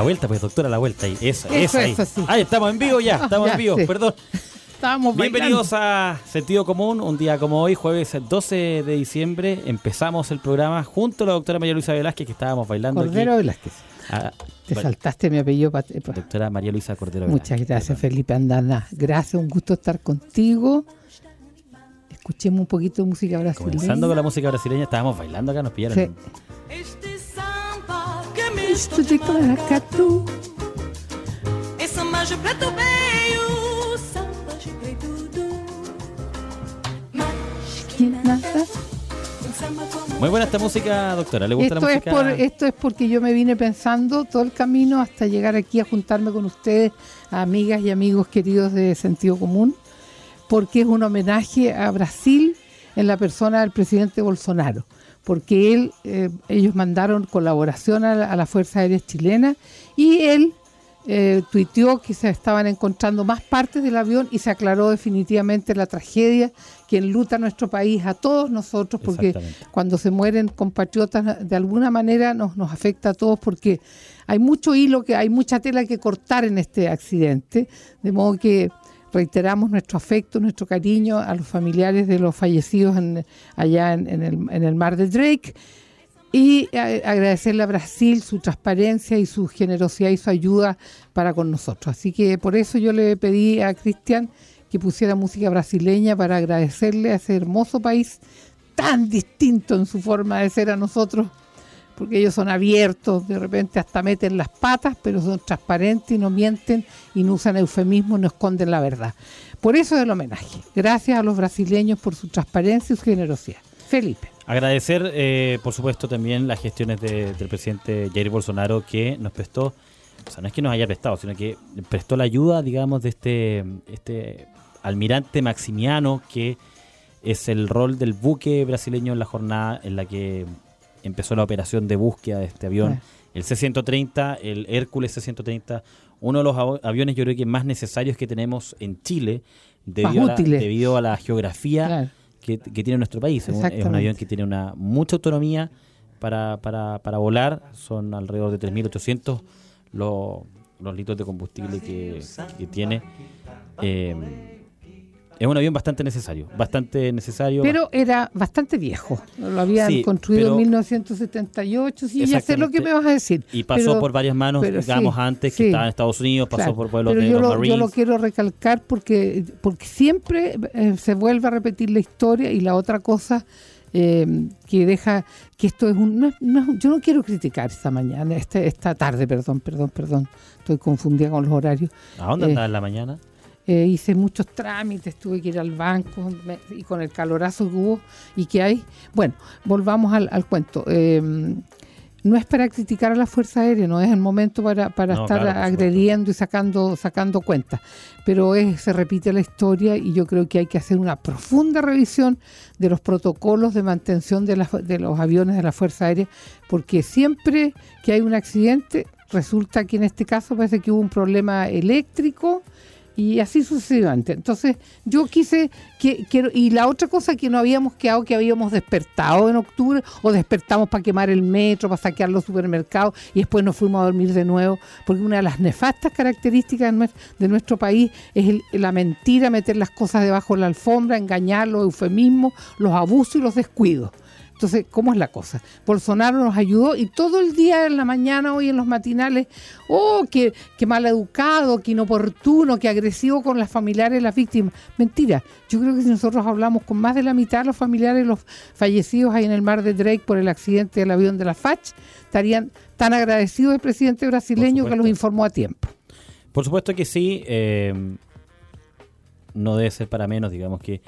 La vuelta, pues doctora, la vuelta. Y eso, Eso, ahí. sí. Ay, estamos en vivo ya, Ah, estamos ya, en vivo, sí. perdón. Estábamos Bienvenidos a Sentido Común, un día como hoy, jueves 12 de diciembre. Empezamos el programa junto a la doctora María Luisa Velázquez, que estábamos bailando Cordero aquí. Velázquez. Ah, Te bueno, saltaste mi apellido. eh, doctora María Luisa Cordero Muchas Velázquez, gracias, perdón. Felipe Andana. Gracias, un gusto estar contigo. Escuchemos un poquito de música brasileña. Comenzando con la música brasileña, estábamos bailando acá, nos pillaron. Sí. Esto de Claracatu. Esse samba de preto veio, samba de rei Dudu. Mas que nada, um Muy buena esta música, doctora. ¿Le gusta Esto la es, música? por, esto es porque yo me vine pensando todo el camino hasta llegar aquí a juntarme con ustedes, amigas y amigos queridos de Sentido Común, porque es un homenaje a Brasil en la persona del presidente Bolsonaro, porque él, eh, ellos mandaron colaboración a la, a la Fuerza Aérea Chilena y él eh, tuiteó que se estaban encontrando más partes del avión y se aclaró definitivamente la tragedia que enluta a nuestro país, a todos nosotros, porque cuando se mueren compatriotas de alguna manera nos, nos afecta a todos porque hay mucho hilo, que hay mucha tela que cortar en este accidente, de modo que reiteramos nuestro afecto, nuestro cariño a los familiares de los fallecidos en- allá en, el, mar de Drake y a- agradecerle a Brasil su transparencia y su generosidad y su ayuda para con nosotros. Así que por eso yo le pedí a Cristian que pusiera música brasileña para agradecerle a ese hermoso país tan distinto en su forma de ser a nosotros, porque ellos son abiertos, de repente hasta meten las patas, pero son transparentes y no mienten y no usan eufemismo, no esconden la verdad. Por eso es el homenaje. Gracias a los brasileños por su transparencia y su generosidad. Felipe. Agradecer, eh, por supuesto, también las gestiones de- del presidente Jair Bolsonaro que nos prestó, o sea, no es que nos haya prestado, sino que prestó la ayuda, digamos, de este, este almirante Maximiano, que es el rol del buque brasileño en la jornada en la que empezó la operación de búsqueda de este avión. El C-130, el Hércules C-130, uno de los av- aviones yo creo que más necesarios que tenemos en Chile, debido, a la, útiles. debido a la geografía Claro. que, que tiene nuestro país. Es un, avión que tiene una mucha autonomía para, para, para volar. Son alrededor de 3.800 los, los litros de combustible que, que tiene. Eh, es un avión bastante necesario, bastante necesario. Pero era bastante viejo. Lo habían Sí, construido pero- en 1978. Sí, ya sé lo que me vas a decir. y pasó pero- por varias manos, pero digamos, sí, antes, que estaba en Estados Unidos, pasó Claro, por pero de yo los lo, yo Marines. lo quiero recalcar porque, porque siempre eh, se vuelve a repetir la historia y la otra cosa eh, que deja que esto es un... no es- no yo no quiero criticar esta mañana, este, esta tarde, perdón, perdón, perdón. Estoy confundida con los horarios. ¿A dónde eh, andaba en la mañana? Eh, hice muchos trámites, tuve que ir al banco me- y con el calorazo que hubo y que hay. Bueno, volvamos al, al cuento. Eh, no es para criticar a la Fuerza Aérea, no es el momento para, para No, estar claro, agrediendo y sacando, sacando cuentas. Pero es, se repite la historia y yo creo que hay que hacer una profunda revisión de los protocolos de mantención de, las- de los aviones de la Fuerza Aérea, porque siempre que hay un accidente, resulta que en este caso parece que hubo un problema eléctrico y así sucesivamente. Entonces, yo quise que, que- y la otra cosa que no habíamos quedado, que habíamos despertado en octubre, o despertamos para quemar el metro, para saquear los supermercados, y después nos fuimos a dormir de nuevo, porque una de las nefastas características de nues- de nuestro país es el- la mentira, meter las cosas debajo de la alfombra, engañar, los eufemismos, los abusos y los descuidos. Entonces, ¿cómo es la cosa? Bolsonaro nos ayudó y todo el día en la mañana, hoy en los matinales, oh, que, que mal educado, que inoportuno, que agresivo con las familiares de las víctimas. Mentira, yo creo que si nosotros hablamos con más de la mitad de los familiares de los fallecidos ahí en el mar de Drake por el accidente del avión de la FACH, estarían tan agradecidos del presidente brasileño que los informó a tiempo. Por supuesto que sí, eh, no debe ser para menos, digamos que...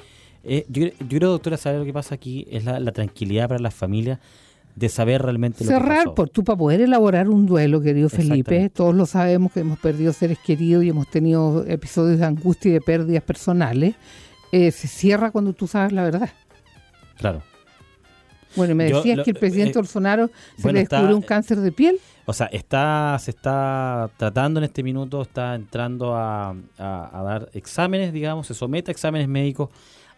eh, yo, yo creo, doctora, saber lo que pasa aquí es la, la tranquilidad para las familias de saber realmente lo que Cerrar, pasó. por tú para poder elaborar un duelo, querido Felipe, todos lo sabemos que hemos perdido seres queridos y hemos tenido episodios de angustia y de pérdidas personales, eh, se cierra cuando tú sabes la verdad. Claro. Bueno, me decías que el presidente eh, Bolsonaro se bueno, le está- descubrió un cáncer de piel. O sea, está, se está tratando en este minuto, está entrando a, a- a dar exámenes, digamos, se somete a exámenes médicos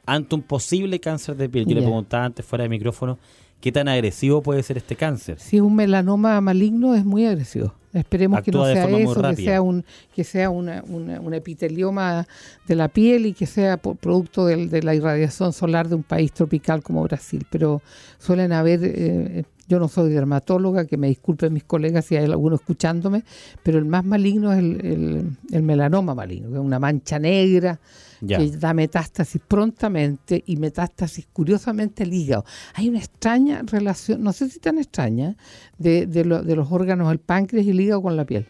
ante un posible cáncer de piel. Yo le preguntaba antes fuera de micrófono qué tan agresivo puede ser este cáncer. Si es un melanoma maligno es muy agresivo. Esperemos que no de sea eso, que sea un que sea una, una- un epitelioma de la piel y que sea producto del- de la irradiación solar de un país tropical como Brasil. Pero suelen haber, eh, yo no soy dermatóloga, que me disculpen mis colegas si hay alguno escuchándome, pero el más maligno es el, el- el melanoma maligno, que es una mancha negra Ya. que da metástasis prontamente y metástasis curiosamente al hígado. Hay una extraña relación, no sé si tan extraña, de, de, lo- de los órganos del páncreas y el hígado con la piel.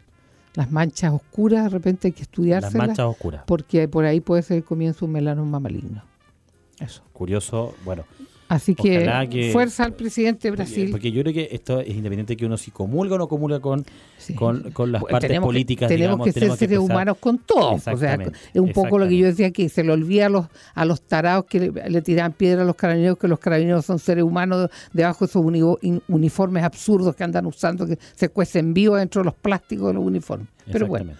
Las manchas oscuras de repente hay que Las estudiárselas manchas oscuras. porque por ahí puede ser el comienzo de un melanoma maligno. Eso. Curioso, bueno. Así que, que- fuerza al presidente de Brasil. porque yo creo que esto es independiente de que uno si comulga o no comulga con, Sí. con, con las Bueno, partes tenemos que- políticas, tenemos digamos, que ser tenemos que seres humanos con todos. O sea, es un poco lo que yo decía que se le olvida a los, a los tarados que le, le tiran piedra a los carabineros, que los carabineros son seres humanos debajo de esos uniformes absurdos que andan usando, que se cuecen vivos dentro de los plásticos de los uniformes. Pero bueno.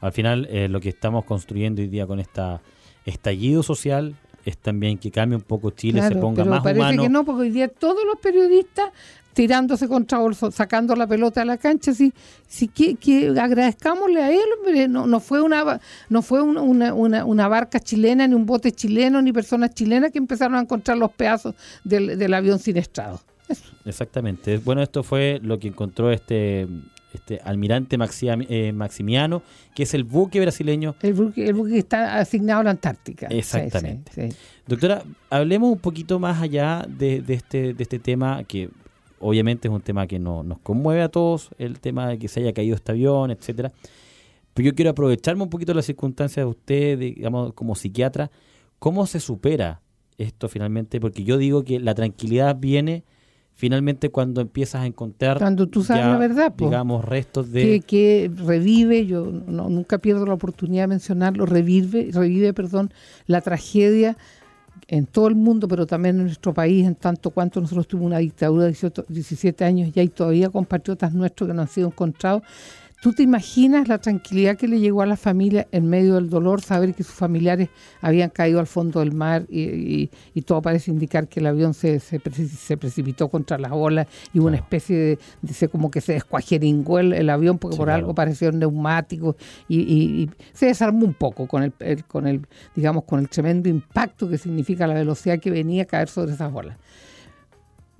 Al final, eh, lo que estamos construyendo hoy día con esta estallido social es también que cambie un poco Chile, se claro, ponga pero más parece humano. que no, porque hoy día todos los periodistas tirándose contra Bolsonaro, sacando la pelota a la cancha, sí, sí que, que agradezcámosle a él, hombre, no, no fue una no fue una, una, una- una barca chilena, ni un bote chileno, ni personas chilenas que empezaron a encontrar los pedazos del, del avión siniestrado. Eso. Exactamente. Bueno, esto fue lo que encontró este, este almirante eh, Maximiano, que es el buque brasileño. El buque, el buque que está asignado a la Antártica. Sí, Exactamente. sí, sí. Doctora, hablemos un poquito más allá de, de este, de este tema que obviamente es un tema que no, nos conmueve a todos, el tema de que se haya caído este avión, etcétera. Pero yo quiero aprovecharme un poquito de las circunstancias de usted, digamos, como psiquiatra. ¿Cómo se supera esto finalmente? Porque yo digo que la tranquilidad viene finalmente cuando empiezas a encontrar Cuando tú sabes ya, la verdad, po. digamos, restos que, de... que revive, yo no- nunca pierdo la oportunidad de mencionarlo, revive, revive, perdón, la tragedia en todo el mundo, pero también en nuestro país, en tanto cuanto nosotros tuvimos una dictadura de 18 17 años y hay todavía compatriotas nuestros que no han sido encontrados. ¿Tú te imaginas la tranquilidad que le llegó a la familia en medio del dolor, saber que sus familiares habían caído al fondo del mar y, y- y todo parece indicar que el avión se, se, preci- se precipitó contra las olas y hubo una especie de, dice como que se descuajeringó el, el avión porque Sí, por claro. algo parecieron neumáticos y, y- y se desarmó un poco con el, el- con el digamos con el tremendo impacto que significa la velocidad que venía a caer sobre esas olas.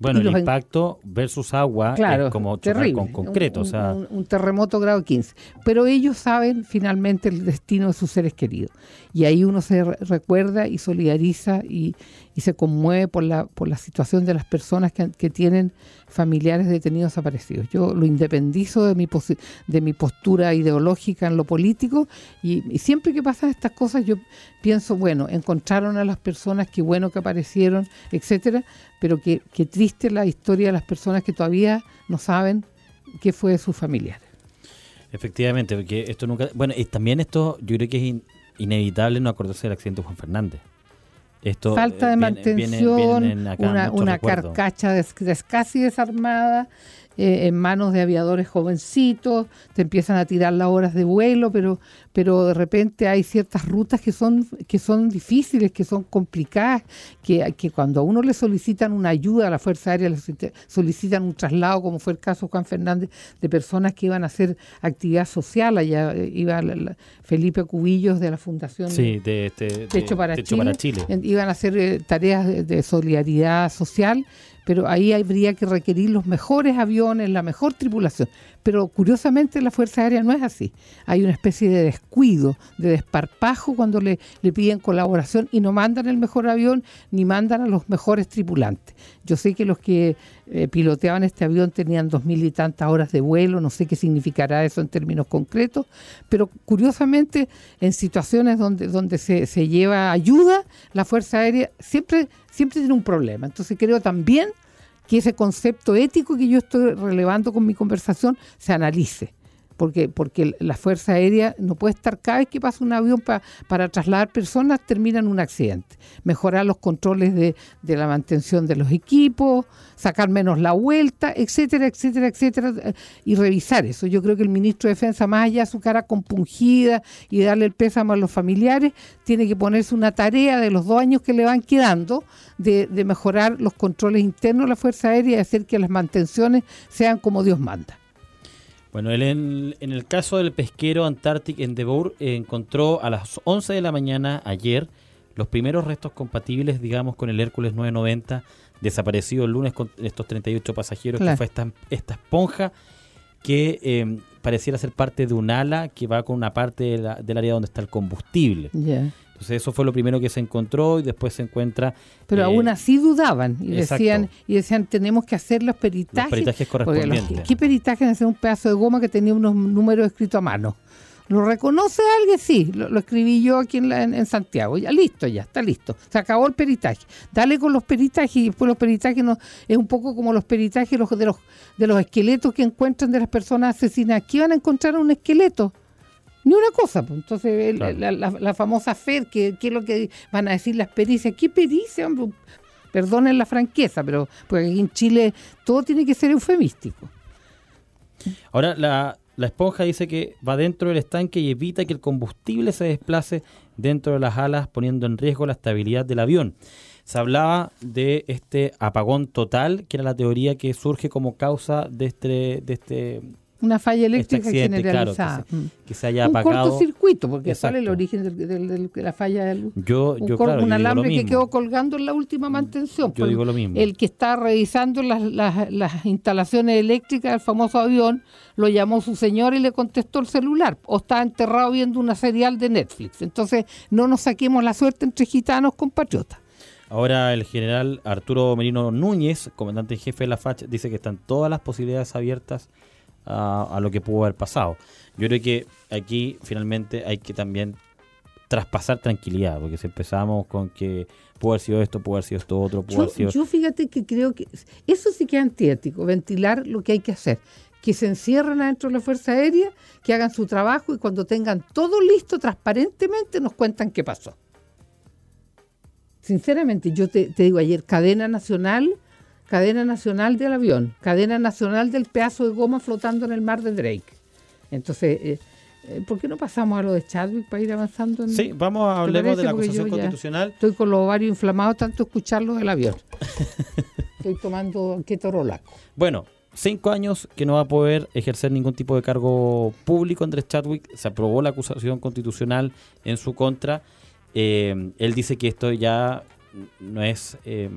Bueno, el en- impacto versus agua Claro, es como terrible, con concreto. Un, o sea, un- un terremoto grado 15. Pero ellos saben finalmente el destino de sus seres queridos. Y ahí uno se re- recuerda y solidariza y, y se conmueve por la, por la situación de las personas que, que tienen familiares detenidos desaparecidos. Yo lo independizo de mi, de mi postura ideológica en lo político y, siempre que pasan estas cosas yo pienso, bueno, encontraron a las personas, qué bueno que aparecieron, etcétera, pero qué, qué triste la historia de las personas que todavía no saben qué fue de sus familiares. efectivamente, porque esto nunca... Bueno, y también esto yo creo que es in- inevitable no acordarse del accidente de Juan Fernández. Esto Falta eh, de viene- mantención, una, carcacha des- des- casi desarmada, eh, en manos de aviadores jovencitos, te empiezan a tirar las horas de vuelo, pero, pero de repente hay ciertas rutas que son, que son difíciles, que son complicadas, que, que cuando a uno le solicitan una ayuda a la Fuerza Aérea, le solicita- solicitan un traslado, como fue el caso de Juan Fernández, de personas que iban a hacer actividad social, allá eh, iba la- la- Felipe Cubillos de la Fundación Sí, de, este, de Techo para Techo Chile. para Chile. En- iban a hacer eh, tareas de solidaridad social, pero ahí habría que requerir los mejores aviones, la mejor tripulación. Pero curiosamente la Fuerza Aérea no es así. Hay una especie de descuido, de desparpajo cuando le, le piden colaboración y no mandan el mejor avión ni mandan a los mejores tripulantes. Yo sé que los que eh, piloteaban este avión tenían dos mil y tantas horas de vuelo, no sé qué significará eso en términos concretos, pero curiosamente en situaciones donde, donde se, se lleva ayuda, la Fuerza Aérea siempre, siempre tiene un problema. Entonces creo también que ese concepto ético que yo estoy relevando con mi conversación se analice. Porque, porque la Fuerza Aérea no puede estar cada vez que pasa un avión pa- para trasladar personas, termina en un accidente. Mejorar los controles de, de la mantención de los equipos, sacar menos la vuelta, etcétera, etcétera, etcétera, eh, y revisar eso. Yo creo que el ministro de Defensa, más allá de su cara compungida y darle el pésamo a los familiares, tiene que ponerse una tarea de los dos años que le van quedando de, de mejorar los controles internos de la Fuerza Aérea y hacer que las mantenciones sean como Dios manda. Bueno, él en, en el caso del pesquero Antarctic Endeavour eh, encontró a las 11 de la mañana ayer los primeros restos compatibles, digamos, con el Hércules 990 desaparecido el lunes con estos 38 pasajeros, Claro. que fue esta, esta esponja que eh, pareciera ser parte de un ala que va con una parte de la- del área donde está el combustible. Ya. Entonces eso fue lo primero que se encontró y después se encuentra Pero eh, aún así dudaban y exacto. decían y decían tenemos que hacer los peritajes. los peritajes los- correspondientes. ¿Qué peritaje en hacer un pedazo de goma que tenía unos números escritos a mano? ¿Lo reconoce alguien? Sí, lo, lo escribí yo aquí en, la- en- en Santiago. Ya listo, ya está listo. Se acabó el peritaje. Dale con los peritajes y después los peritajes no, es un poco como los peritajes los- de los de los esqueletos que encuentran de las personas asesinadas. ¿Qué van a encontrar un esqueleto? Ni una cosa, pues. Entonces, el- Claro. la, la- la famosa FED, que, que es lo que van a decir las pericias. ¿Qué pericia, hombre? Perdonen la franqueza, pero porque aquí en Chile todo tiene que ser eufemístico. Ahora, la, la esponja dice que va dentro del estanque y evita que el combustible se desplace dentro de las alas, poniendo en riesgo la estabilidad del avión. Se hablaba de este apagón total, que era la teoría que surge como causa de este, de este, Una falla este eléctrica accidente, claro, que generalizada. se, Mm. que se haya un apagado. cortocircuito, porque ¿cuál es el Exacto. origen del- del- del- de la falla de luz? Yo, un, yo cor- claro, un yo digo lo alambre que quedó colgando en la última mantención. Yo digo lo mismo. El que está revisando las, las- las instalaciones eléctricas del famoso avión lo llamó su señor y le contestó el celular. O está enterrado viendo una serial de Netflix. Entonces, no nos saquemos la suerte entre gitanos compatriotas. Ahora el general Arturo Merino Núñez, comandante en jefe de la FACH, dice que están todas las posibilidades abiertas a, a lo que pudo haber pasado. Yo creo que aquí finalmente hay que también traspasar tranquilidad, porque si empezamos con que pudo haber sido esto, pudo haber sido esto otro, pudo Yo, haber sido... yo fíjate que creo que eso sí que es antiético, ventilar lo que hay que hacer. Que se encierren adentro de la Fuerza Aérea, que hagan su trabajo y cuando tengan todo listo transparentemente nos cuentan qué pasó. Sinceramente, yo te, te digo ayer, cadena nacional, cadena nacional del avión, cadena nacional del pedazo de goma flotando en el mar de Drake. Entonces, eh, eh, ¿por qué no pasamos a lo de Chadwick para ir avanzando? En, Sí, vamos a ¿Te hablemos de la acusación constitucional. Estoy con los ovarios inflamados tanto escucharlos del avión. Estoy tomando ketorolaco. Bueno, cinco años que no va a poder ejercer ningún tipo de cargo público Andrés Chadwick. Se aprobó la acusación constitucional en su contra. Eh, él dice que esto ya no es eh,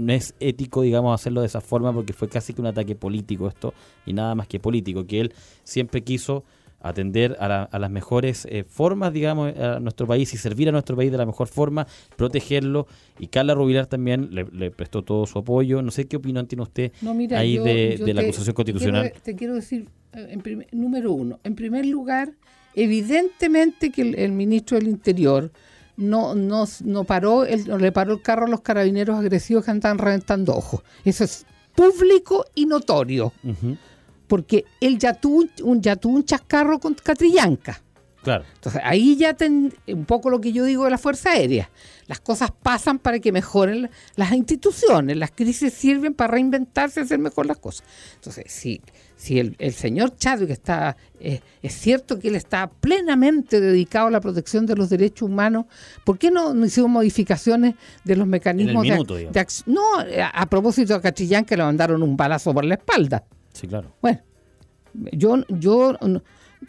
no es ético, digamos, hacerlo de esa forma porque fue casi que un ataque político esto y nada más que político, que él siempre quiso atender a, la- a las mejores eh, formas, digamos, a nuestro país y servir a nuestro país de la mejor forma, protegerlo. Y Carla Rubilar también le, le prestó todo su apoyo. No sé qué opinión tiene usted No, mira, ahí yo- de, yo de la te- acusación te constitucional. quiero- Te quiero, decir, eh, en primer- número uno, en primer lugar, evidentemente que el, el ministro del Interior no, no, no paró, el- no le paró el carro a los carabineros agresivos que andaban reventando ojos. Eso es público y notorio, porque él ya tuvo, un- un, ya tuvo un chascarro con Catrillanca. Claro. Entonces, ahí ya ten, un poco lo que yo digo de la Fuerza Aérea. Las cosas pasan para que mejoren la- las instituciones. Las crisis sirven para reinventarse y hacer mejor las cosas. Entonces, si, si el, el señor Chadwick está, eh, es cierto que él está plenamente dedicado a la protección de los derechos humanos, ¿por qué no, no hicimos modificaciones de los mecanismos de, minuto, ac- digamos. de ac- No, a, a propósito de Catrillán que le mandaron un balazo por la espalda. Sí, claro. Bueno, yo, yo,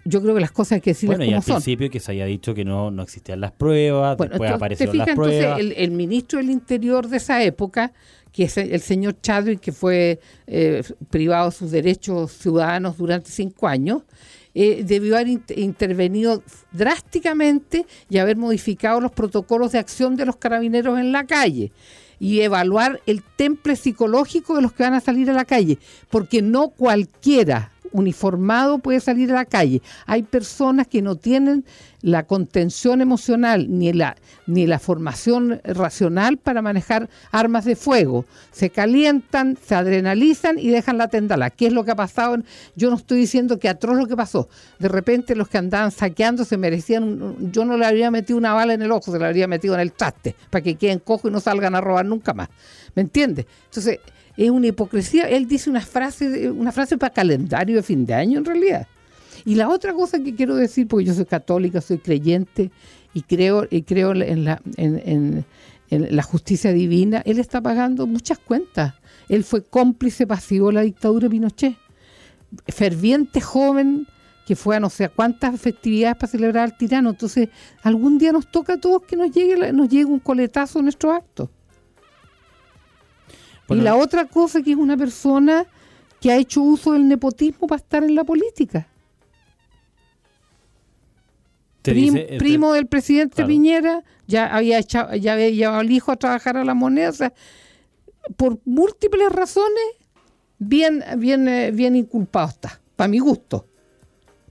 yo creo que las cosas hay que decirlas Bueno, y al son. principio que se haya dicho que no, no existían las pruebas, Bueno, después aparecieron fijas, las pruebas. entonces el, el ministro del Interior de esa época, que es el, el señor Chadwick, que fue eh, privado de sus derechos ciudadanos durante cinco años, eh, debió haber int- intervenido drásticamente y haber modificado los protocolos de acción de los carabineros en la calle y evaluar el temple psicológico de los que van a salir a la calle, porque no cualquiera uniformado puede salir a la calle. Hay personas que no tienen la contención emocional ni la ni la formación racional para manejar armas de fuego. Se calientan, se adrenalizan y dejan la tendala. ¿Qué es lo que ha pasado? Yo no estoy diciendo que atroz lo que pasó. De repente los que andaban saqueando se merecían, yo no le habría metido una bala en el ojo, se la habría metido en el traste, para que queden cojos y no salgan a robar nunca más. ¿Me entiendes? Entonces, es una hipocresía. Él dice una frase, una frase para calendario de fin de año en realidad. Y la otra cosa que quiero decir, porque yo soy católica, soy creyente y creo, y creo en, la, justicia divina, él está pagando muchas cuentas. Él fue cómplice pasivo de la dictadura de Pinochet. Ferviente joven que fue a no sé a cuántas festividades para celebrar al tirano. Entonces, algún día nos toca a todos que nos llegue, nos llegue un coletazo en nuestros actos. Bueno, y la otra cosa que es una persona que ha hecho uso del nepotismo para estar en la política. te Prim- dice- te- primo del presidente claro. Piñera, ya había echado, ya había llevado al hijo a trabajar a la moneda, o sea, por múltiples razones, bien, bien, eh, bien inculpado está, para mi gusto.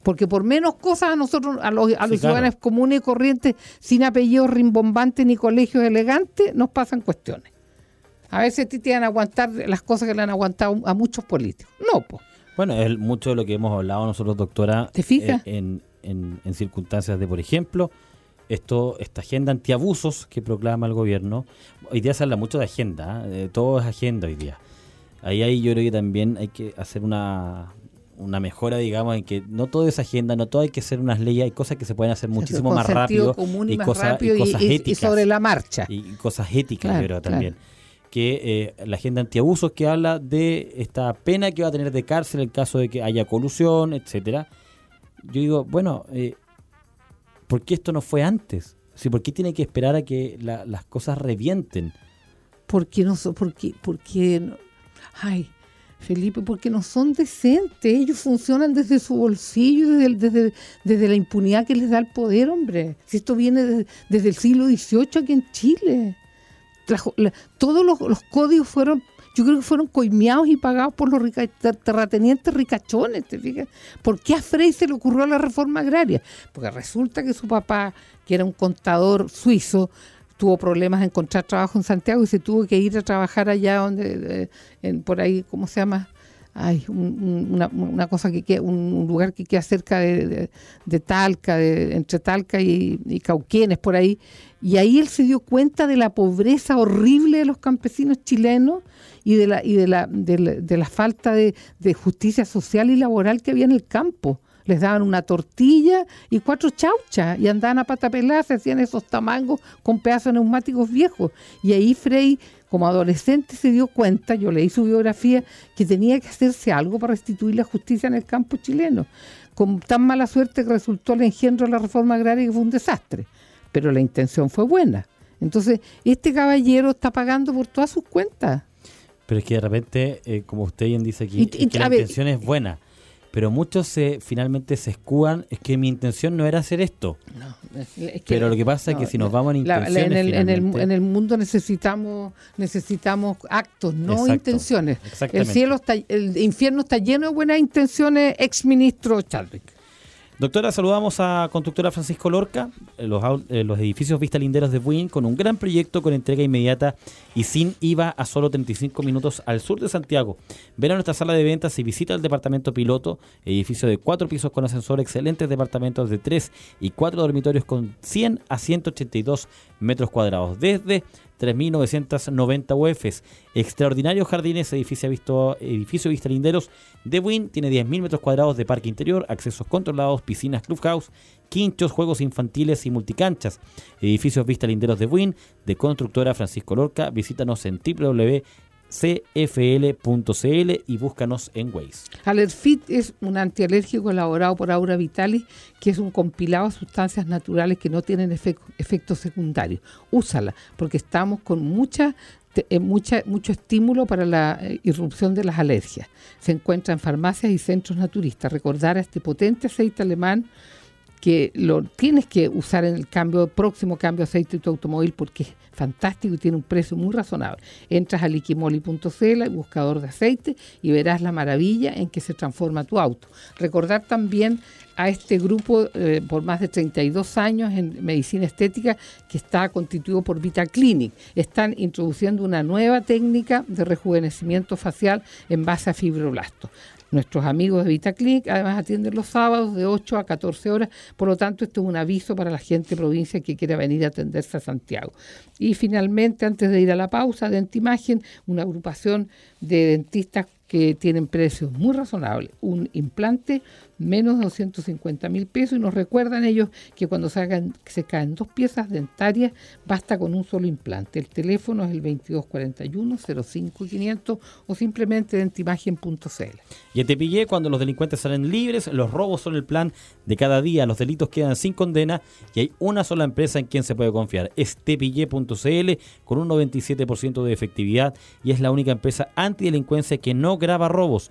Porque por menos cosas a nosotros, a los, a Sí, los claro. ciudadanos comunes y corrientes, sin apellidos rimbombantes ni colegios elegantes, nos pasan cuestiones. A veces te van a aguantar las cosas que le han aguantado a muchos políticos. No, pues. Bueno, es mucho de lo que hemos hablado nosotros, doctora. ¿Te fijas? eh, En, en- en circunstancias de, por ejemplo, esto, esta agenda antiabusos que proclama el gobierno. Hoy día se habla mucho de agenda, ¿eh? Todo es agenda hoy día. Ahí, ahí yo creo que también hay que hacer una, una mejora, digamos, en que no todo es agenda, no todo hay que hacer unas leyes, hay cosas que se pueden hacer muchísimo más rápido común y, más cosas, rápido y, cosas y- y éticas sobre la marcha. y cosas éticas, Claro, creo claro. Que eh, la agenda antiabusos que habla de esta pena que va a tener de cárcel en caso de que haya colusión, etcétera. Yo digo, bueno, eh, ¿por qué esto no fue antes? Sí, ¿Por qué tiene que esperar a que la- las cosas revienten? porque no son, porque, porque, no- ay, Felipe, porque no son decentes, ellos funcionan desde su bolsillo, desde, desde, la impunidad que les da el poder, hombre. Si esto viene de- desde el siglo XVIII aquí en Chile. La la- todos los, los códigos fueron, yo creo que fueron coimeados y pagados por los rica- ter- terratenientes ricachones, ¿te fijas? ¿Por qué a Frey se le ocurrió la reforma agraria? Porque resulta que su papá, que era un contador suizo, tuvo problemas de encontrar trabajo en Santiago y se tuvo que ir a trabajar allá donde, eh, en- por ahí, ¿cómo se llama? Ay, un- un- una, cosa que queda, un, lugar que queda cerca de, Talca, entre Talca y, y Cauquenes, por ahí. Y ahí él se dio cuenta de la pobreza horrible de los campesinos chilenos y de la, y de la, la, falta de, justicia social y laboral que había en el campo. Les daban una tortilla y cuatro chauchas y andaban a pata pelada, se hacían esos tamangos con pedazos neumáticos viejos. Y ahí Frey, como adolescente, se dio cuenta, yo leí su biografía, que tenía que hacerse algo para restituir la justicia en el campo chileno. Con tan mala suerte que resultó el engendro de la reforma agraria que fue un desastre. Pero la intención fue buena. Entonces, este caballero está pagando por todas sus cuentas. Pero es que de repente, eh, como usted bien dice aquí, Y- y- es que la ver- intención es buena. Pero muchos se finalmente se escudan, es que mi intención no era hacer esto. Pero lo que pasa es que si nos vamos en la- la- intenciones en, el, en, el, en el mundo necesitamos necesitamos actos, no Exacto, intenciones. El cielo está, el infierno está lleno de buenas intenciones, ex ministro Chadwick. Doctora, saludamos a constructora Francisco Lorca, eh, eh, los edificios Vista Linderos de Buin, con un gran proyecto con entrega inmediata y sin IVA a solo 35 minutos al sur de Santiago. Ven a nuestra sala de ventas y visita el departamento piloto, edificio de cuatro pisos con ascensor, excelentes departamentos de tres y cuatro dormitorios con 100 a 182 metros cuadrados, desde 3.990 UFs. Extraordinarios jardines, edificio, visto, edificio Vista Linderos de Win tiene 10.000 metros cuadrados de parque interior, accesos controlados, piscinas, clubhouse, quinchos, juegos infantiles y multicanchas. Edificios Vista Linderos de Win de constructora Francisco Lorca. Visítanos en www.cfl.cl y búscanos en Waze. Alerfit es un antialérgico elaborado por Aura Vitalis, que es un compilado de sustancias naturales que no tienen efec- efectos secundarios. Úsala, porque estamos con mucha, eh, mucha, mucho estímulo para la eh, irrupción de las alergias. Se encuentra en farmacias y centros naturistas. Recordar a este potente aceite alemán que lo tienes que usar en el cambio próximo cambio de aceite de tu automóvil porque es fantástico y tiene un precio muy razonable. Entras a liquimoli.cl, buscador de aceite, y verás la maravilla en que se transforma tu auto. Recordar también a este grupo eh, por más de 32 años en medicina estética que está constituido por Vita Clinic. Están introduciendo una nueva técnica de rejuvenecimiento facial en base a fibroblastos. Nuestros amigos de VitaClinic además atienden los sábados de 8 a 14 horas, por lo tanto esto es un aviso para la gente de provincia que quiera venir a atenderse a Santiago. Y finalmente, antes de ir a la pausa, Dentimagen, una agrupación de dentistas que tienen precios muy razonables. Un implante menos de 250 mil pesos y nos recuerdan ellos que cuando se, se caen dos piezas dentarias basta con un solo implante. El teléfono es el 2241-05500 o simplemente dentimagen.cl. Y en Tepillé, cuando los delincuentes salen libres, los robos son el plan de cada día, los delitos quedan sin condena y hay una sola empresa en quien se puede confiar. Es tepillé.cl con un 97% de efectividad y es la única empresa antidelincuencia que no graba robos.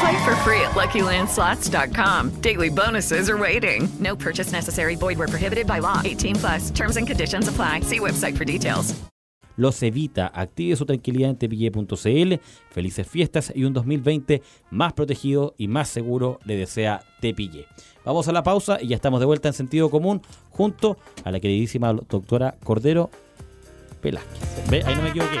Play for free at LuckyLandSlots.com. Daily bonuses are waiting. No purchase necessary. Void where prohibited by law. 18 plus. Terms and conditions apply. See website for details. Los evita, active su tranquilidad en tepillé.cl. Felices fiestas y un 2020 más protegido y más seguro le desea Tepillé. Vamos a la pausa y ya estamos de vuelta en sentido común junto a la queridísima doctora Cordero Velázquez. ¿Ve? Ahí no me equivoqué.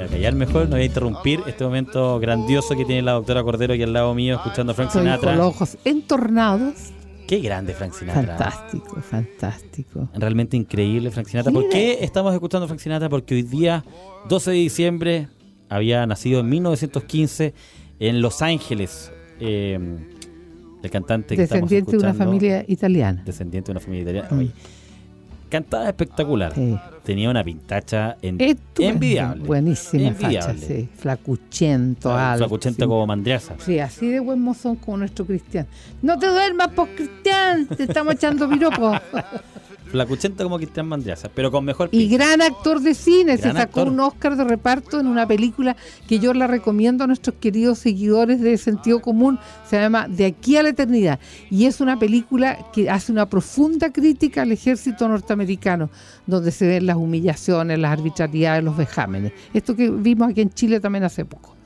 Voy a callar mejor, no voy a interrumpir este momento grandioso que tiene la doctora Cordero aquí al lado mío escuchando a Frank Sinatra. con los ojos entornados. Qué grande Frank Sinatra. Fantástico, fantástico. Realmente increíble Frank Sinatra. ¿Por qué estamos escuchando a Frank Sinatra? Porque hoy día, 12 de diciembre, había nacido en 1915 en Los Ángeles. eh, el cantante que Descendiente de una familia italiana. Descendiente de una familia italiana. Mm. Oye, cantaba espectacular. Sí. Tenía una pintacha en- envidiable. Buenísima facha, Envidiable. sí. Flacuchento, Ah, alto. Flacuchenta sí. como mandriaza. Sí, así de buen mozón como nuestro Cristian. No te duermas, pues Cristian, te estamos echando piropos. Flacuchenta como Cristian Mandriaza, pero con mejor Y pinta. gran actor de cine, se sacó actor. un Oscar de reparto en una película que yo la recomiendo a nuestros queridos seguidores de Sentido Común, se llama De aquí a la eternidad. Y es una película que hace una profunda crítica al ejército norteamericano, donde se ven las humillaciones, las arbitrariedades, los vejámenes. Esto que vimos aquí en Chile también hace poco.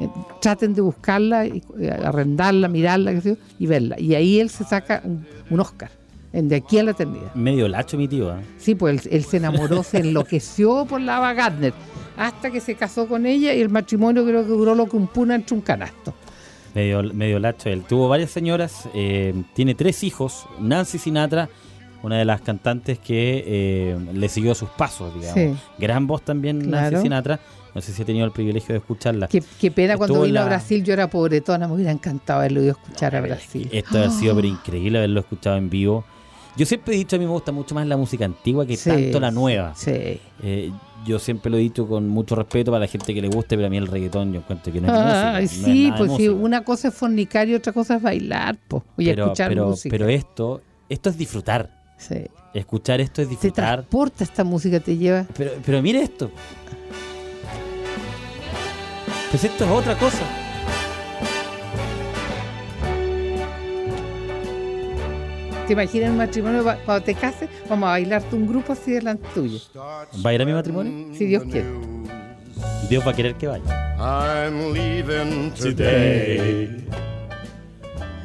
Eh, Traten de buscarla, y, eh, arrendarla, mirarla y verla. Y ahí él se saca un, Oscar, De aquí a la eternidad. Medio lacho mi tío. ¿eh? Sí, pues él, él se enamoró, se enloqueció por la Ava Gardner, hasta que se casó con ella y el matrimonio creo que duró lo que un puna entre un canasto. Medio, medio lacho él. Tuvo varias señoras, eh, tiene tres hijos, Nancy Sinatra, una de las cantantes que eh, le siguió sus pasos, digamos. Sí. Gran voz también, Nancy. Sinatra. No sé si he tenido el privilegio de escucharla. Qué, qué pena cuando Estuvo vino a Brasil, yo era pobretona, me hubiera encantado haberlo ido a escuchar a Brasil. Esto ha sido Ah. pero increíble haberlo escuchado en vivo. Yo siempre he dicho, a mí me gusta mucho más la música antigua que Sí, tanto la nueva. Sí. Eh, yo siempre lo he dicho con mucho respeto para la gente que le guste, pero a mí el reggaetón yo encuentro que no es Ay, música. no sí, pues sí, una cosa es fornicar y otra cosa es bailar, pues. Voy a pero, escuchar pero, música. pero esto, esto es disfrutar. Sí. Escuchar esto es Te disfrutar. transporta esta música, te lleva. Pero, pero mire esto. Pues esto es otra cosa. ¿Te imaginas un matrimonio cuando te cases? Vamos a bailarte un grupo así delante tuyo. ¿Va a ir a mi matrimonio? Si Dios quiere. Dios va a querer que vaya. I'm leaving today.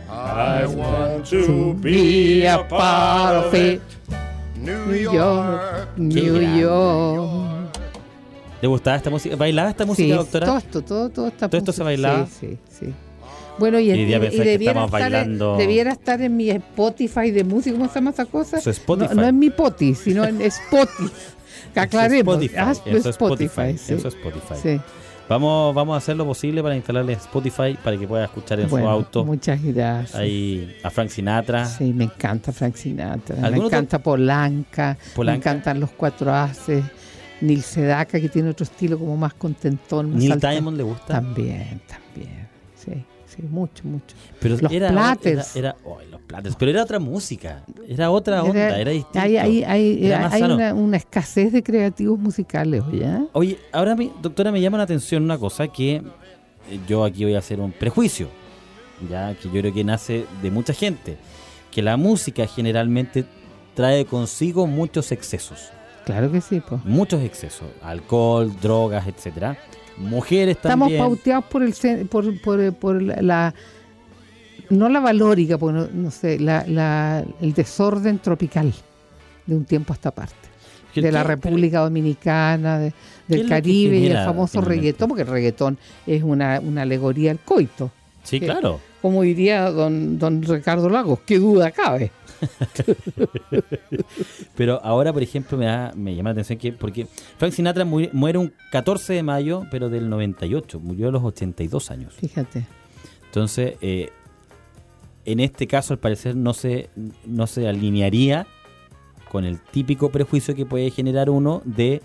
I want to Be a part of it. New York. New. York. ¿Le gustaba esta música? ¿Bailaba esta música, Sí, doctora? todo esto, todo, todo esta ¿Todo esto se bailaba? Sí, sí, sí. Bueno, y, Y debía y- debiera, estar en, debiera estar en mi Spotify de música, ¿cómo se llama esa cosa? Su Spotify. No, no en mi poti, sino en Spotify. Que aclaremos. Spotify, Ah, en su Spotify, Spotify, sí. Spotify. Sí. Vamos, vamos a hacer lo posible para instalarle Spotify para que pueda escuchar en Bueno, su auto Muchas gracias. ahí a Frank Sinatra. Sí, me encanta Frank Sinatra, me ¿Algún otro- encanta Polanca, me Polanca? encantan los cuatro haces, Neil Sedaka que tiene otro estilo como más contentón. más Neil salta- Diamond le gusta. También, también, sí, sí, mucho, mucho. Pero los era, Platters. Era, los Platters. Pero era otra música. Era otra onda, era, distinto. Hay, hay, hay, Era hay una, una escasez de creativos musicales, oye. ¿eh? Oye, ahora, mi, doctora, me llama la atención una cosa que eh, yo aquí voy a hacer un prejuicio, ya que yo creo que nace de mucha gente, que la música generalmente trae consigo muchos excesos, Claro que sí, pues. muchos excesos, alcohol, drogas, etcétera. Mujeres Estamos también. pauteados por el por, por, por la, la- no la valórica, porque no, no sé, la, la- el desorden tropical de un tiempo a esta parte. ¿Qué- de la República Dominicana, de- del Caribe y el famoso finalmente? reggaetón, porque el reggaetón es una, una alegoría al coito. Sí, que- claro. Como diría don, don Ricardo Lagos, qué duda cabe. Pero ahora, por ejemplo, me, da, me llama la atención que, porque Frank Sinatra muere un 14 de mayo, pero del 98, murió a los 82 años. Fíjate. Entonces, eh, en este caso, al parecer, no se, no se alinearía con el típico prejuicio que puede generar uno de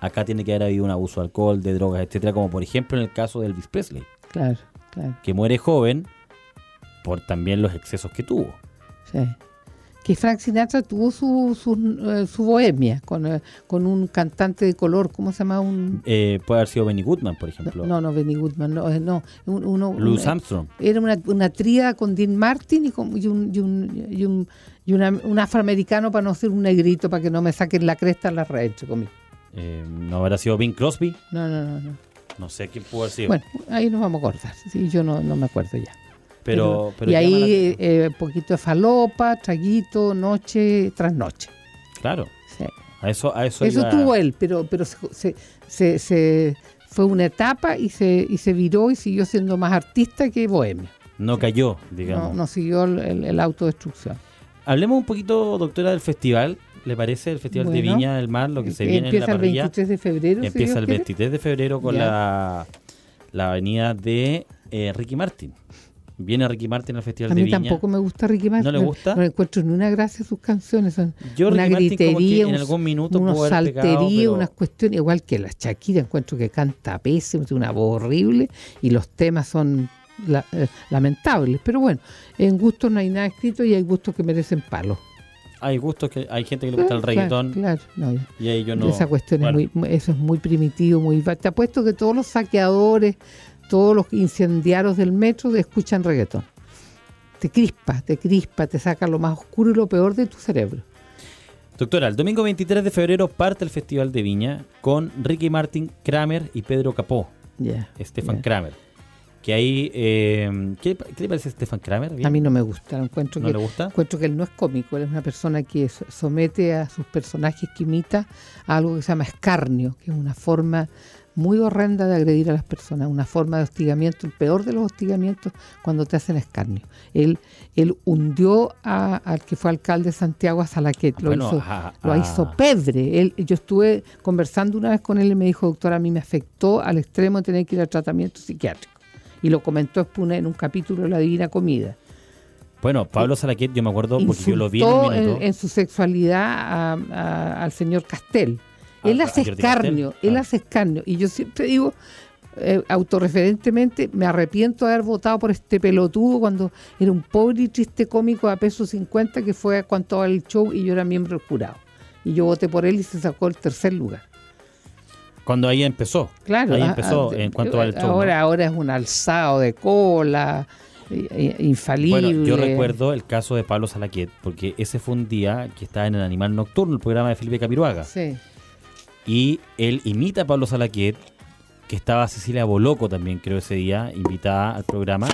acá tiene que haber habido un abuso de alcohol, de drogas, etcétera, como por ejemplo en el caso de Elvis Presley, Claro, claro. que muere joven por también los excesos que tuvo. Sí. Que Frank Sinatra tuvo su, su, eh, su bohemia con, eh, con un cantante de color, ¿cómo se llama? Un, Eh, puede haber sido Benny Goodman, por ejemplo. no, no, Benny Goodman, no, eh, no un- uno, Louis Armstrong. Era una, una tríada con Dean Martin y, con- y un, y un, y un, y una- un afroamericano para no ser un negrito, para que no me saquen la cresta en la red, entre comillas. Eh, no habrá sido Bing Crosby. No, no, no, no. No sé quién pudo haber sido. Bueno, ahí nos vamos a acordar. Sí, yo no, no me acuerdo ya. Pero, pero y ahí eh, poquito de falopa, traguito, noche tras noche. claro, Sí. a eso, a eso, Eso iba- tuvo él, pero, pero se, se- se- fue una etapa y se, y se viró y siguió siendo más artista que bohemio. no cayó, digamos. No, no siguió el, el- el autodestrucción. Hablemos un poquito, doctora, del festival. ¿Le parece el Festival de Viña del Mar, lo que se Eh, viene en la Empieza el parrilla? 23 de febrero. si Empieza Dios el quiere. 23 de febrero con Ya. la, la avenida de eh, Ricky Martin. Viene Ricky Martin al Festival A de mí Viña. tampoco me gusta Ricky Martin. ¿No le gusta? No, encuentro ni una gracia sus canciones. Son Yo una Ricky Martin como que gritería, en algún minuto unos salterías, pero- unas cuestiones, igual que la Shakira, encuentro que canta pésimo, tiene una voz horrible y los temas son la- eh, lamentables. Pero bueno, en gustos no hay nada escrito y hay gustos que merecen palos. Hay gustos que hay gente que le gusta el Claro, reggaetón Claro, no, y ahí yo no. esa cuestión bueno, es muy, eso es muy primitivo, muy Te apuesto que todos los saqueadores, todos los incendiarios del metro escuchan reggaetón. Te crispa, te crispa, te saca lo más oscuro y lo peor de tu cerebro. Doctora, el domingo 23 de febrero parte el Festival de Viña con Ricky Martin, Kramer y Pedro Capó, Ya. Stefan. Kramer. Que ahí, eh, ¿qué, qué le parece Stefan Kramer? ¿Bien? A mí no me gusta, encuentro ¿No que le gusta? encuentro que él no es cómico, él es una persona que so- somete a sus personajes que imita a algo que se llama escarnio, que es una forma muy horrenda de agredir a las personas, una forma de hostigamiento, el peor de los hostigamientos cuando te hacen escarnio. Él, él hundió a- al que fue alcalde de Santiago a Salaquet, lo, Bueno, hizo, a- lo a- hizo pedre. Él, yo estuve conversando una vez con él y me dijo, doctora, a mí me afectó al extremo de tener que ir a tratamiento psiquiátrico. Y lo comentó después en un capítulo de La Divina Comida. Bueno, Pablo Salaquet, yo me acuerdo porque yo lo vi en un en, en su sexualidad al señor Castel. A- él hace escarnio, él claro. hace escarnio. Y yo siempre digo, eh, autorreferentemente, me arrepiento de haber votado por este pelotudo cuando era un pobre y triste cómico a peso 50 que fue a cuanto al show y yo era miembro del jurado. Y yo voté por él y se sacó el tercer lugar. Cuando ahí empezó. Claro. Ahí ah, empezó ah, en cuanto al show. ¿no? ahora, ahora es un alzado de cola, eh, eh, infalible. Bueno, yo recuerdo el caso de Pablo Salaquet, porque ese fue un día que estaba en el Animal Nocturno, el programa de Felipe Camiroaga. Sí. Y él imita a Pablo Salaquet, que estaba Cecilia Boloco también, creo, ese día, invitada al programa.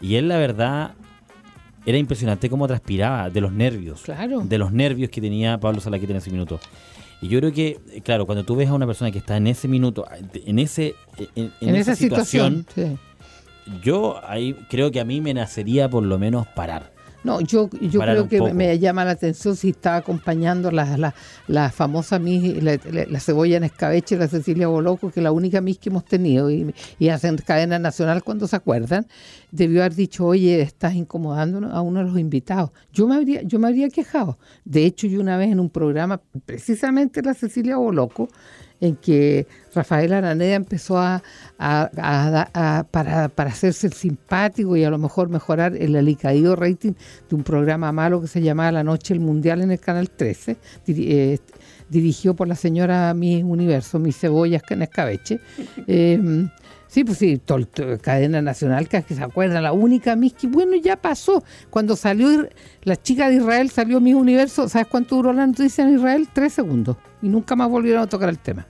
Y él, la verdad, era impresionante cómo transpiraba de los nervios. Claro. De los nervios que tenía Pablo Salaquet en ese minuto. Y yo creo que, claro, cuando tú ves a una persona que está en ese minuto, en ese en, en en esa situación. sí. yo ahí creo que a mí me nacería por lo menos parar. No, yo, yo creo que poco. me llama la atención si estaba acompañando la, la, la famosa Miss, la, la- la cebolla en escabeche, la Cecilia Boloco, que es la única Miss que hemos tenido y, y hacen cadena nacional cuando se acuerdan, debió haber dicho, oye, estás incomodando a uno de los invitados. Yo me habría, yo me habría quejado. De hecho, yo una vez en un programa, precisamente la Cecilia Boloco, en que Rafael Araneda empezó a, a- a- a- para, para hacerse el simpático y a lo mejor mejorar el alicaído rating de un programa malo que se llamaba La Noche del Mundial en el Canal 13, diri- eh, dirigido por la señora Mi Universo, Mi Cebollas en Escabeche. Eh, sí, pues sí, cadena nacional, que, se acuerda, la única Miss que, bueno, ya pasó. Cuando salió la chica de Israel, salió Mi Universo, ¿sabes cuánto duró la noticia en Israel? Tres segundos. Y nunca más volvieron a tocar el tema.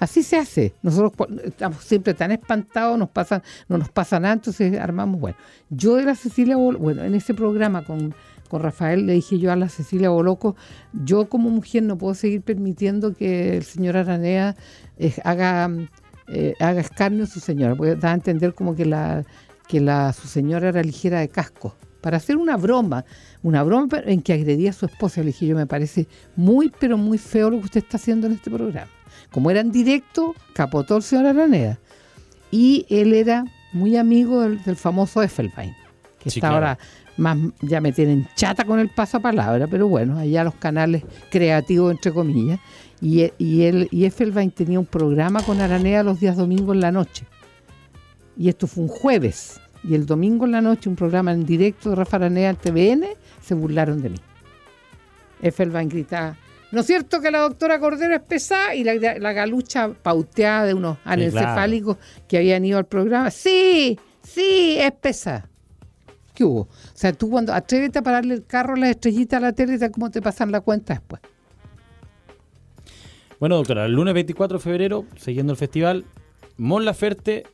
Así se hace. Nosotros estamos siempre tan espantados, nos pasan, no nos pasa nada, entonces armamos. Bueno, yo de la Cecilia bueno, en ese programa con, con Rafael le dije yo a la Cecilia Boloco, yo como mujer no puedo seguir permitiendo que el señor Aranea eh, haga, eh, haga escarnio a su señora, porque da a entender como que la que la su señora era ligera de casco. Para hacer una broma, una broma en que agredía a su esposa, le dije yo, me parece muy, pero muy feo lo que usted está haciendo en este programa. Como era en directo, capotó el señor Araneda. Y él era muy amigo del, del famoso Effelbein, que Sí, está claro. ahora más, ya me tienen chata con el pasapalabra, pero bueno, allá los canales creativos, entre comillas. Y, e- y, él, y Effelbein tenía un programa con Araneda los días domingos en la noche. Y esto fue un jueves. Y el domingo en la noche, un programa en directo de Rafa Araneda en TVN, se burlaron de mí. Effelbein gritaba, ¿no es cierto que la doctora Cordero es pesada? Y la, la galucha pauteada de unos anencefálicos que habían ido al programa, sí, sí, es pesada. ¿Qué hubo? O sea, tú cuando atrévete a pararle el carro a las estrellitas a la tele, ¿sabes ¿cómo te pasan la cuenta después? Bueno, doctora, el lunes 24 de febrero, siguiendo el festival, Mon Laferte,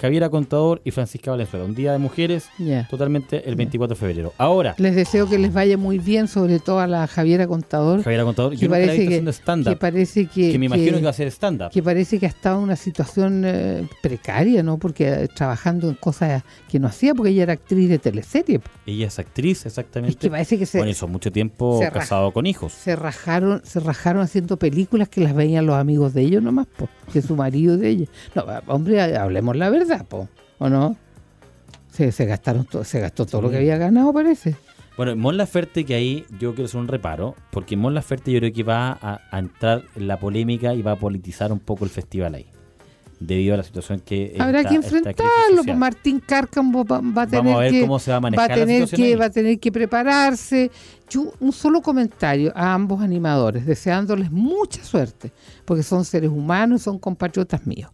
Javiera Contador y Francisca Valenzuela. Un día de mujeres, totalmente el 24 de febrero. Ahora, Les deseo que les vaya muy bien, sobre todo a la Javiera Contador. Javiera Contador, que yo nunca la he parece visto que, haciendo que parece que, Que me imagino que va a ser stand-up. que parece que ha estado en una situación eh, precaria, ¿no? Porque eh, trabajando en cosas que no hacía, porque ella era actriz de teleserie. Ella es actriz, exactamente. Es que parece que se- Bueno, hizo mucho tiempo casado con hijos. Se rajaron, se rajaron haciendo películas que las veían los amigos de ellos nomás, po, que su marido de ella. No, hombre, hablemos la verdad, po, ¿o no? Se, se gastaron se gastó todo lo que había ganado, parece. Bueno, Mon Laferte, que ahí yo quiero hacer un reparo, porque Mon Laferte yo creo que va a, a entrar en la polémica y va a politizar un poco el festival ahí. Debido a la situación que Habrá esta- que enfrentarlo, pues Martín Cárcamo va, va a tener Vamos a ver que cómo se va a manejar la tener situación que ahí. va a tener que prepararse. Yo, un solo comentario a ambos animadores, deseándoles mucha suerte, porque son seres humanos y son compatriotas míos.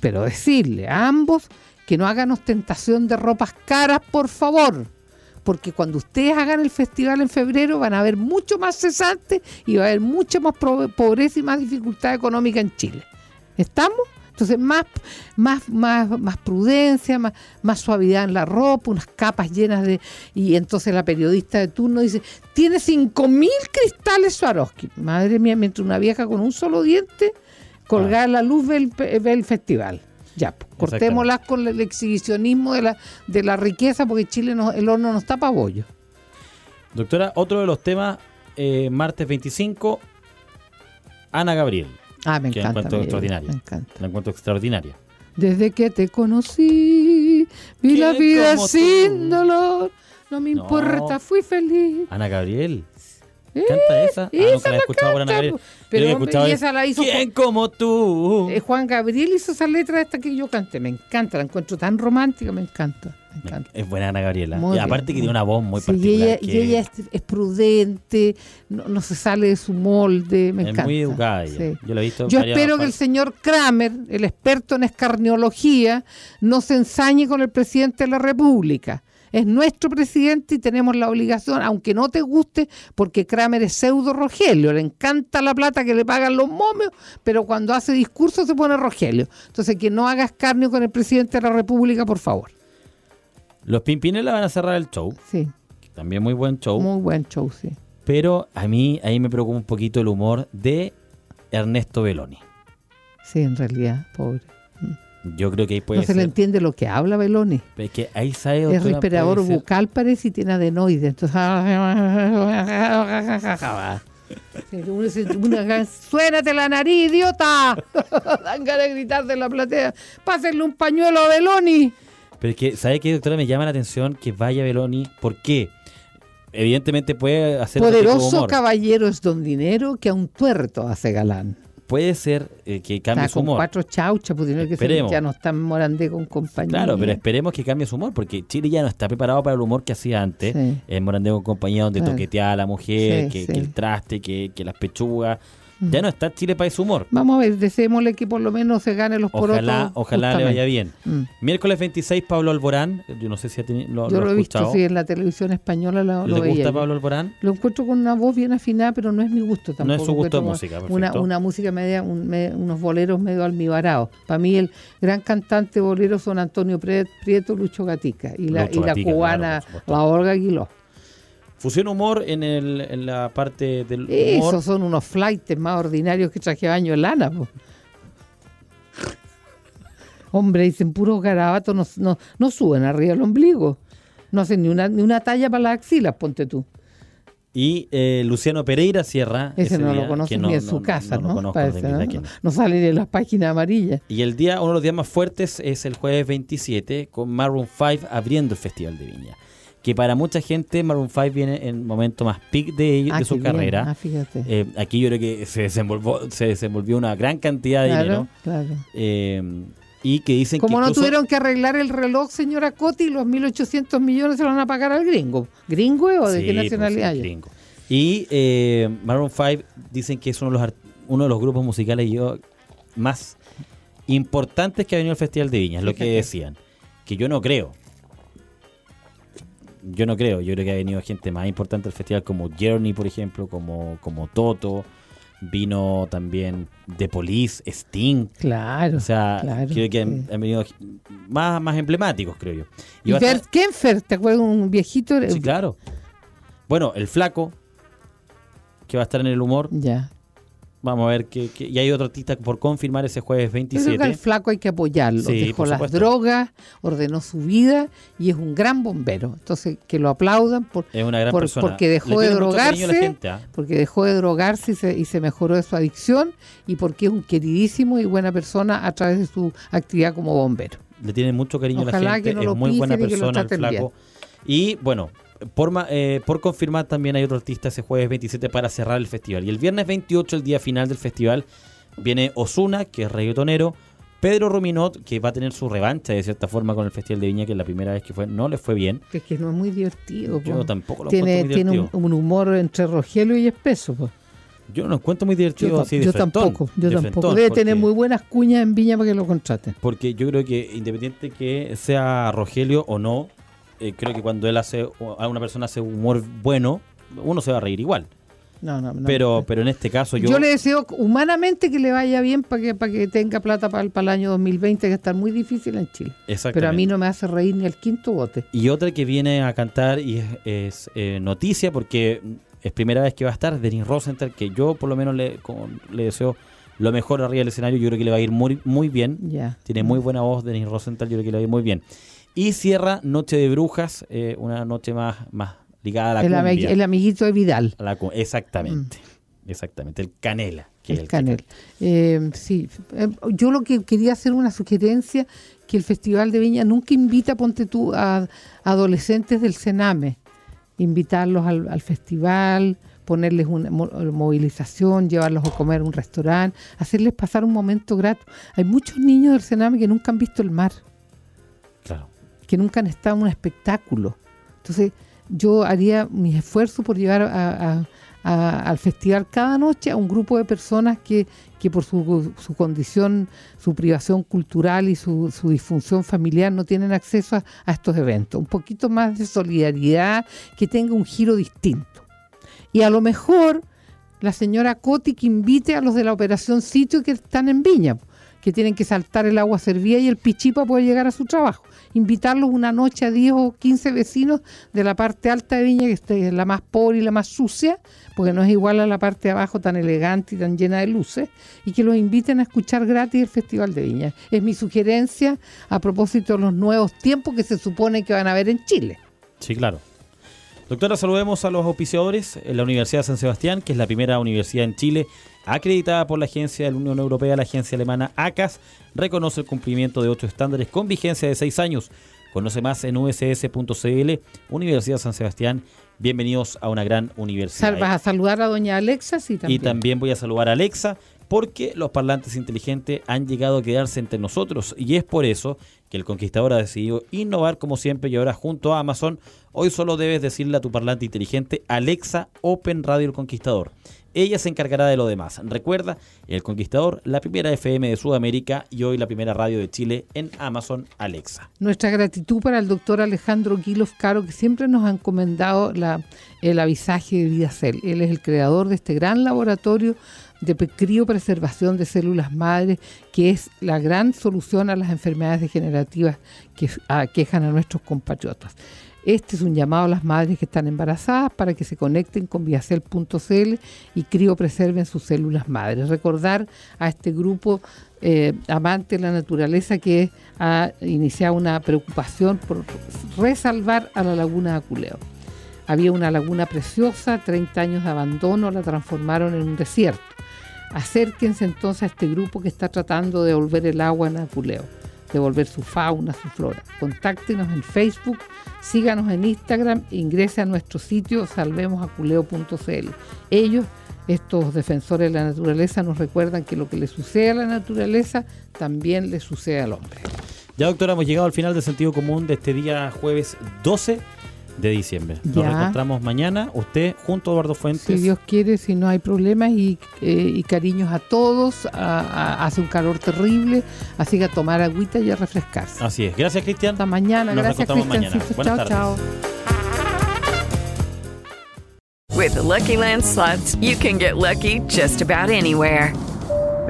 Pero decirle a ambos que no hagan ostentación de ropas caras, por favor. Porque cuando ustedes hagan el festival en febrero van a haber mucho más cesantes y va a haber mucha más pobreza y más dificultad económica en Chile. ¿Estamos? Entonces, más, más, más, más prudencia, más, más suavidad en la ropa, unas capas llenas de... Y entonces la periodista de turno dice, tiene 5.000 cristales Swarovski. Madre mía, mientras una vieja con un solo diente Colgar la luz ve el, pe- ve el festival. Ya, pues, cortémoslas con el exhibicionismo de la, de la riqueza porque Chile no, el horno no está para bollo. Doctora, otro de los temas, eh, martes 25, Ana Gabriel. Ah, me que la encanta. encuentro me- extraordinaria. me encanta. La encuentro extraordinaria. Desde que te conocí, vi la ¿Quién vida sin tú? dolor. No me No. importa, fui feliz. Ana Gabriel. Eh, ¿Canta esa? Ah, esa nunca la he escuchado por Ana Gabriel. Pero, hombre, escuchado y es, esa la hizo ¿Quién como tú? Eh, Juan Gabriel hizo esa letra esta que yo canté. Me encanta, la encuentro tan romántica, me encanta. Me encanta. Es buena Ana Gabriela. Muy y aparte bien, que tiene una voz muy Sí, particular. y ella, que y ella es, es prudente, no, no se sale de su molde, me es encanta. muy educada ella. Sí. Yo la he visto. Yo espero que el señor Kramer, el experto en escarniología, no se ensañe con el presidente de la República. Es nuestro presidente y tenemos la obligación, aunque no te guste, porque Kramer es pseudo Rogelio, le encanta la plata que le pagan los momios, pero cuando hace discurso se pone Rogelio. Entonces, que no haga escarnio con el presidente de la República, por favor. Los Pimpinela van a cerrar el show. Sí, También muy buen show. muy buen show, sí. Pero a mí ahí me preocupa un poquito el humor de Ernesto Beloni. Sí, en realidad, pobre. Yo creo que ahí puede no se le entiende lo que habla Beloni. Es que ahí sabe doctora, respirador bucal parece y tiene adenoides. Entonces, uno se- suénate la nariz, idiota. Dan ganas de gritar de la platea. Pásenle un pañuelo a Beloni. Pero es que, ¿sabe qué, doctora? Me llama la atención que vaya Beloni. ¿Por qué? Evidentemente puede hacer Poderoso caballero es don dinero que a un tuerto hace galán. Puede ser eh, que cambie Está su con humor. cuatro chauchas, pues tiene que Esperemos. ya no está en morandé con compañía. Claro, pero esperemos que cambie su humor, porque Chile ya no está preparado para el humor que hacía antes. Sí. En Morandeo con compañía, donde Claro. toqueteaba a la mujer, Sí, que, sí. que el traste, que, que las pechugas. Ya no está Chile para ese humor. Vamos a ver, deseémosle que por lo menos se gane los porotos. Ojalá, ojalá le vaya bien. Mm. Miércoles 26, Pablo Alborán. Yo no sé si ha tenido, lo, Yo lo lo he visto, sí, en la televisión española lo, lo ¿Le veía gusta yo. Pablo Alborán? Lo encuentro con una voz bien afinada, pero no es mi gusto tampoco. No es su gusto de música, Una, perfecto. una música media, un- me- unos boleros medio almibarados. Para mí el gran cantante bolero son Antonio Prieto, Lucho Gatica y la, Lucho y la cubana, claro, la Olga Aguiló. Fusión humor en, el, en la parte del humor. Esos son unos flights más ordinarios que traje baño en lana. po. Hombre, dicen puros garabatos, no, no, no suben arriba del ombligo. No hacen ni una, ni una talla para las axilas, ponte tú. Y eh, Luciano Pereira cierra. Ese, no día, lo conoce ni en su casa, ¿no? Parece, de ¿no? no. No sale en las páginas amarillas. Y el día, uno de los días más fuertes es el jueves 27 con Maroon 5 abriendo el Festival de Viña. Que para mucha gente Maroon 5 viene en el momento más peak de, ellos- Ah, de su carrera. Ah, fíjate. Eh, aquí yo creo que se desenvolvió, se desenvolvió una gran cantidad de claro, dinero. claro. eh, y que dicen Como que no incluso- tuvieron que arreglar el reloj, señora Coti, los 1.800 millones se lo van a pagar al gringo. ¿Gringo o de Sí, qué pues, nacionalidad? sí, es? gringo. Y eh, Maroon 5 dicen que es uno de los, art- uno de los grupos musicales yo, más importantes que ha venido al Festival de Viña, es lo que decían. Que yo no creo. Yo no creo. Yo creo que ha venido gente más importante al festival como Journey, por ejemplo, como, como Toto. Vino también The Police, Sting. Claro. O sea, claro, creo que han, venido más, más emblemáticos, creo yo. Y Bert Kenfer, ¿te acuerdas? Un viejito. Sí, claro. Bueno, el flaco, que va a estar en el humor. Ya. Vamos a ver que, que- y hay otro artista por confirmar ese jueves Yo creo que 27. al flaco hay que apoyarlo. Sí, Dejó las drogas, ordenó su vida y es un gran bombero. Entonces, que lo aplaudan por, Es una gran por- persona. porque dejó Le de drogarse, gente, ¿ah? porque dejó de drogarse y se, y se mejoró de su adicción y porque es un queridísimo y buena persona a través de su actividad como bombero. Le tiene mucho cariño a la gente. que no es lo muy buena persona el flaco. Y bueno, por, eh, por confirmar también hay otro artista ese jueves 27 para cerrar el festival. Y el viernes 28, el día final del festival, viene Osuna, que es reggaetonero. Pedro Rominot, que va a tener su revancha de cierta forma con el Festival de Viña, que la primera vez que fue no le fue bien. Es que no es muy divertido. Yo po. tampoco lo tiene, encuentro muy tiene un, divertido. un humor entre Rogelio y espeso. po. Yo no lo encuentro muy divertido Yo, así de yo frentón, tampoco, yo de tampoco. frentón, Debe porque- tener muy buenas cuñas en Viña para que lo contraten. Porque yo creo que independiente que sea Rogelio o no, eh, creo que cuando él hace, a una persona hace humor bueno, uno se va a reír igual. No, no, no. pero, pero en este caso yo, Yo le deseo humanamente que le vaya bien para que, para que tenga plata para el, para el año 2020, que está muy difícil en Chile. Pero a mí no me hace reír ni el quinto bote. Y otra que viene a cantar y es, es, eh, noticia porque es primera vez que va a estar Denis Rosenthal, que yo por lo menos le, como le deseo lo mejor arriba del escenario. Yo creo que le va a ir muy, muy bien. Ya. Tiene muy buena voz Denis Rosenthal, yo creo que le va a ir muy bien. Y cierra Noche de Brujas, eh, una noche más, más ligada a la El, cumbia. el amiguito de Vidal. La cu- exactamente, exactamente. El canela. que El el que Canel. Eh, sí, Eh, yo lo que quería hacer una sugerencia, que el Festival de Viña nunca invita, ponte tú, a, adolescentes del Sename, invitarlos al, al festival, ponerles una mo- movilización, llevarlos a comer a un restaurante, hacerles pasar un momento grato. Hay muchos niños del Sename que nunca han visto el mar. Que nunca han estado en un espectáculo. Entonces, yo haría mis esfuerzos por llevar a- al festival cada noche a un grupo de personas que, que por su, su condición, su privación cultural y su, su disfunción familiar no tienen acceso a, a estos eventos. Un poquito más de solidaridad, que tenga un giro distinto. Y a lo mejor la señora Coti que invite a los de la operación sitio que están en Viña, que tienen que saltar el agua servida y el pichipa puede llegar a su trabajo. Invitarlos una noche a 10 o 15 vecinos de la parte alta de Viña, que es la más pobre y la más sucia, porque no es igual a la parte de abajo tan elegante y tan llena de luces, y que los inviten a escuchar gratis el Festival de Viña. Es mi sugerencia a propósito de los nuevos tiempos que se supone que van a haber en Chile. Sí, claro. Doctora, saludemos a los auspiciadores. En la Universidad de San Sebastián, que es la primera universidad en Chile acreditada por la Agencia de la Unión Europea, la agencia alemana ACAS, reconoce el cumplimiento de ocho estándares con vigencia de seis años. Conoce más en uss.cl, Universidad San Sebastián. Bienvenidos a una gran universidad. ¿Vas a saludar a doña Alexa? Sí, también. Y también voy a saludar a Alexa porque los parlantes inteligentes han llegado a quedarse entre nosotros y es por eso que el Conquistador ha decidido innovar como siempre y ahora junto a Amazon hoy solo debes decirle a tu parlante inteligente Alexa Open Radio El Conquistador. Ella se encargará de lo demás. Recuerda, El Conquistador, la primera FM de Sudamérica y hoy la primera radio de Chile en Amazon Alexa. Nuestra gratitud para el doctor Alejandro Guilos Caro, que siempre nos ha encomendado la- el avisaje de Vidacel. Él es el creador de este gran laboratorio de criopreservación de células madres, que es la gran solución a las enfermedades degenerativas que aquejan a nuestros compatriotas. Este es un llamado a las madres que están embarazadas para que se conecten con viacel.cl y criopreserven sus células madres. Recordar a este grupo eh, amante de la naturaleza que ha iniciado una preocupación por resalvar a la laguna de Aculeo. Había una laguna preciosa, 30 años de abandono, la transformaron en un desierto. Acérquense entonces a este grupo que está tratando de devolver el agua en Aculeo, devolver su fauna, su flora. Contáctenos en Facebook, síganos en Instagram, ingrese a nuestro sitio salvemosaculeo.cl. Ellos, estos defensores de la naturaleza, nos recuerdan que lo que le sucede a la naturaleza también le sucede al hombre. Ya doctora, hemos llegado al final del sentido común de este día jueves 12 de diciembre. Nos Ya. reencontramos mañana, usted junto a Eduardo Fuentes. Si Dios quiere, si no hay problemas y, eh, y cariños a todos, a- a- hace un calor terrible, así que a tomar agüita y a refrescarse. Así es. Gracias, Cristian. Hasta mañana, Nos gracias. Buenas Chao, tardes. chao. With the Lucky Land slots, you can get lucky just about anywhere.